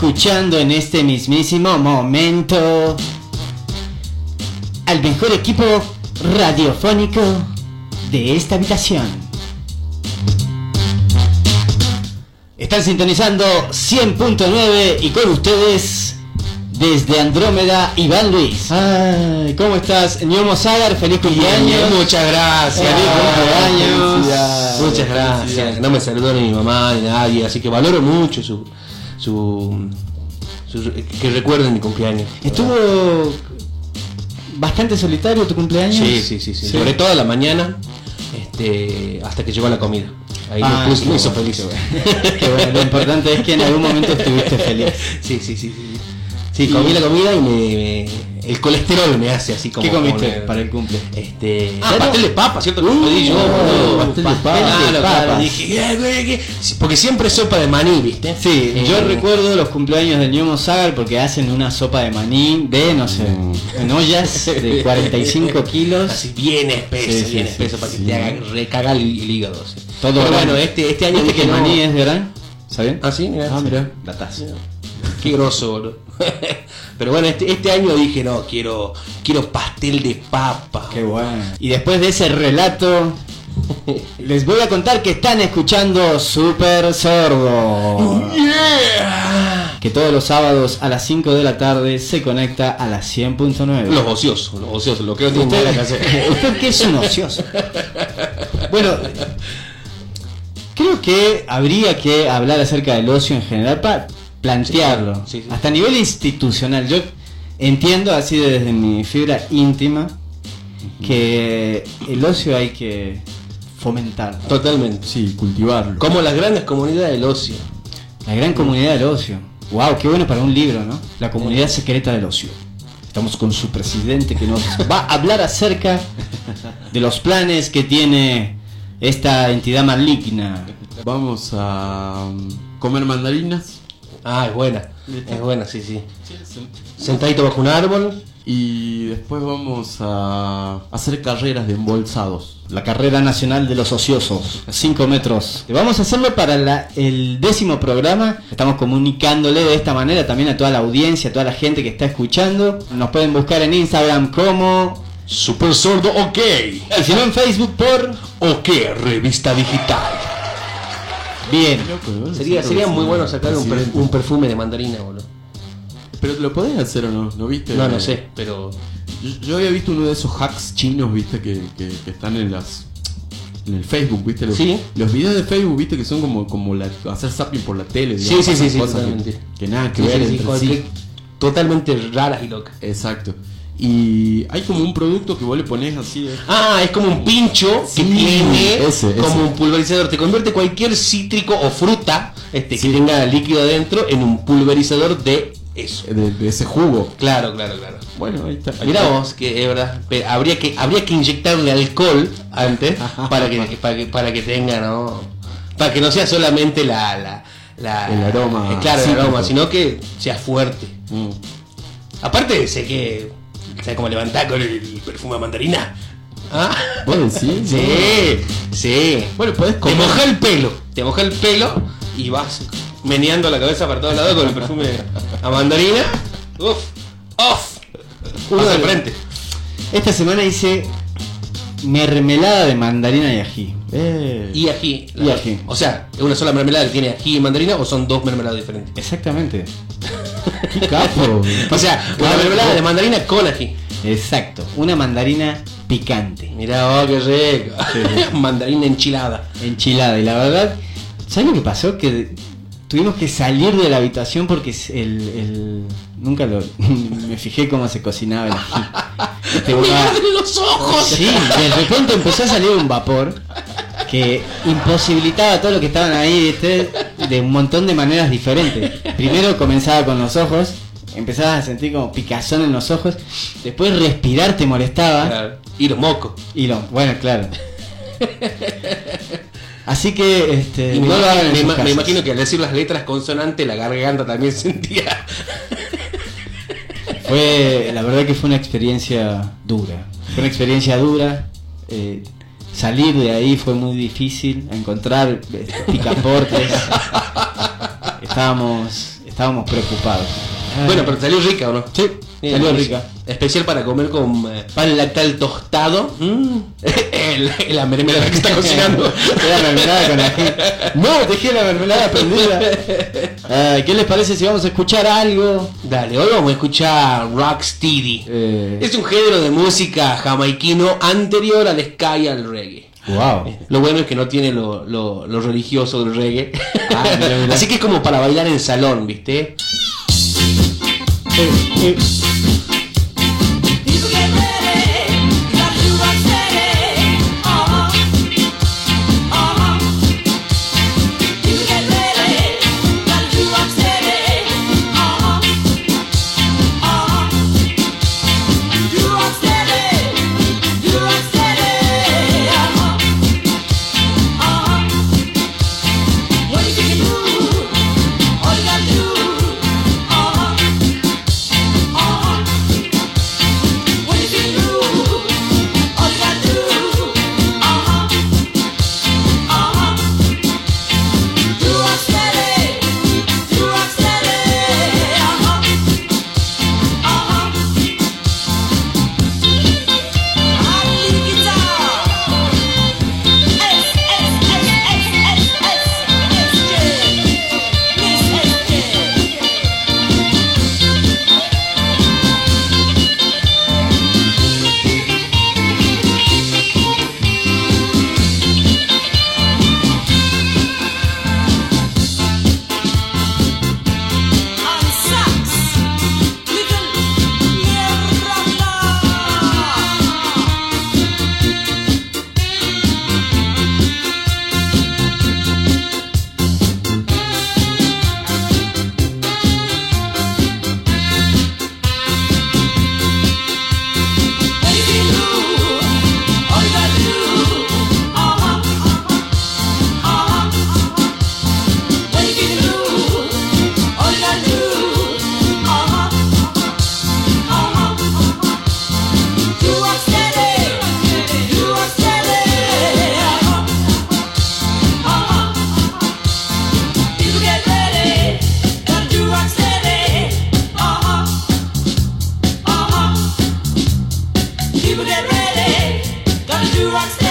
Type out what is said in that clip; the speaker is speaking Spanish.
escuchando en este mismísimo momento al mejor equipo radiofónico de esta habitación. Están sintonizando 100.9 y con ustedes desde Andrómeda, Iván Luis. Ay, ¿cómo estás? Ñomo Sagar, feliz cumpleaños. Muchas gracias. Feliz cumpleaños. Muchas gracias. No me saludó ni mi mamá ni nadie, así que valoro mucho su, su, su- que recuerden mi cumpleaños. Estuvo bastante solitario tu cumpleaños. Sí, sí, sí, sí. Sobre todo a la mañana, este, hasta que llegó la comida. Ahí Ah, me, puso- qué me hizo feliz. Bueno, lo importante es que en algún momento estuviste feliz. Sí, sí, sí. Sí, Sí, comí la comida y me, me- el colesterol me hace así como. ¿Qué comiste como- para el cumple? Este. Ah, Ah, pastel de papa, ¿cierto? Pedí yo, boludo. pastel de papa. Claro, papa. Dije, "Eh, güey, ¿qué?". Sí, porque siempre sopa de maní, ¿viste? Sí, Eh, yo recuerdo los cumpleaños del Ñomo Sagar porque hacen una sopa de maní de, no sé, en ollas de 45 kilos. Así bien espeso, Sí, sí, bien sí, espeso para que te haga recagar el, el hígado. Todo Pero grande. bueno, este, este año ¿Viste dije que el no. maní es de gran? ¿Sabían? Ah, sí, mira. Ah, mira, datazo. Qué grosso, boludo. Pero bueno, este, este año dije, no, quiero, quiero pastel de papa. Qué bueno. Y después de ese relato, les voy a contar que están escuchando Super Sordo. Yeah. Que todos los sábados a las 5 de la tarde se conecta a las 100.9. Los ociosos, los ociosos, lo que no tienen nada que hacer. ¿Usted qué es un ocioso? Bueno, creo que habría que hablar acerca del ocio en general para plantearlo. Sí, sí, sí. Hasta a nivel institucional. Yo entiendo así desde mi fibra íntima que el ocio hay que fomentar. Totalmente. Sí, cultivarlo. Como las grandes comunidades del ocio. La gran comunidad del ocio. Wow, qué bueno para un libro, ¿no? La comunidad secreta del ocio. Estamos con su presidente que nos va a hablar acerca de los planes que tiene esta entidad maligna. Vamos a comer mandarinas Ah, es buena. Es buena, sí, sí. Sentadito bajo un árbol. y después vamos a hacer carreras de embolsados. La carrera nacional de los ociosos, 5 metros. Vamos a hacerlo para la- el décimo programa. Estamos comunicándole de esta manera también a toda la audiencia, a toda la gente que está escuchando. Nos pueden buscar en Instagram como... Super sordo, ok. Y si no en Facebook por... Ok, revista digital. Bien. Sería, sería muy bueno sacar un, per- un perfume de mandarina, boludo. Pero lo podés hacer o no, ¿no viste? No, no sé, pero. Yo, yo había visto uno de esos hacks chinos, viste, que, que- que están en las en el Facebook, viste, los, Sí. los videos de Facebook, viste, que son como, como la, hacer zapping por la tele, Sí, digamos, sí, sí, sí, cosas que, que nada que Sí, ver entre sí. Totalmente raras y locas. Exacto. Y hay como un producto que vos le pones así. eh, Ah, es como un pincho que tiene ese, como un pulverizador. Te convierte cualquier cítrico o fruta este, que tenga líquido adentro en un pulverizador de eso. de, de ese jugo. Claro, claro, claro. Bueno, ahí está. ahí está. vos, que es verdad. Pero habría que habría que inyectarle alcohol antes para que para que, para que tenga, ¿no? Para que no sea solamente la, la, la- El aroma eh, claro, el aroma, sino que sea fuerte. Mm. Aparte sé que ¿sabes cómo levantar con el perfume de mandarina? ¿Ah? ¿Vos decís? Sí, sí. Bueno, podés Te comer. moja el pelo, te moja el pelo y vas meneando la cabeza para todos lados con el perfume a mandarina. Uf, off. Uno de frente. Esta semana hice mermelada de mandarina y ají. Eh, Y ají. Y ají. O sea, ¿es una sola mermelada que tiene ají y mandarina o son dos mermeladas diferentes? Exactamente. qué capo. O sea, una mermelada de mandarina con ají. Exacto. Una mandarina picante. Mirá vos, qué rico. mandarina enchilada. Enchilada. Y la verdad, ¿sabes lo que pasó? Que tuvimos que salir de la habitación porque el, el- nunca lo me fijé cómo se cocinaba el ají. Este, ¡Me una- arden los ojos! Sí, de repente empezó a salir un vapor que imposibilitaba a todos los que estaban ahí ¿viste? De un montón de maneras diferentes. Primero comenzaba con los ojos, empezabas a sentir como picazón en los ojos, después respirar te molestaba Claro. Y los mocos. y lo, bueno, claro. Así que este, Y me, no lo hagan en me sus ima- me casas. imagino que al decir las letras consonantes la garganta también sentía. Fue, la verdad que fue una experiencia dura. Fue una experiencia dura. eh, salir de ahí fue muy difícil. Encontrar este, picaportes. Estábamos, estábamos preocupados. Bueno, pero salió rica, ¿o no? Sí, Sí, salió rica. Especial para comer con eh, pan lactal tostado. Mm. El- la mermelada que está cocinando. Mermelada con. No, dejé la mermelada prendida. ¿Qué les parece si vamos a escuchar algo? Dale, hoy vamos a escuchar Rocksteady. Eh, Es un género de música jamaiquino anterior al ska y al reggae. wow. Lo bueno es que no tiene lo, lo- lo religioso del reggae. Ah. Así que es como para bailar en salón, ¿viste? Eh, eh. you expect?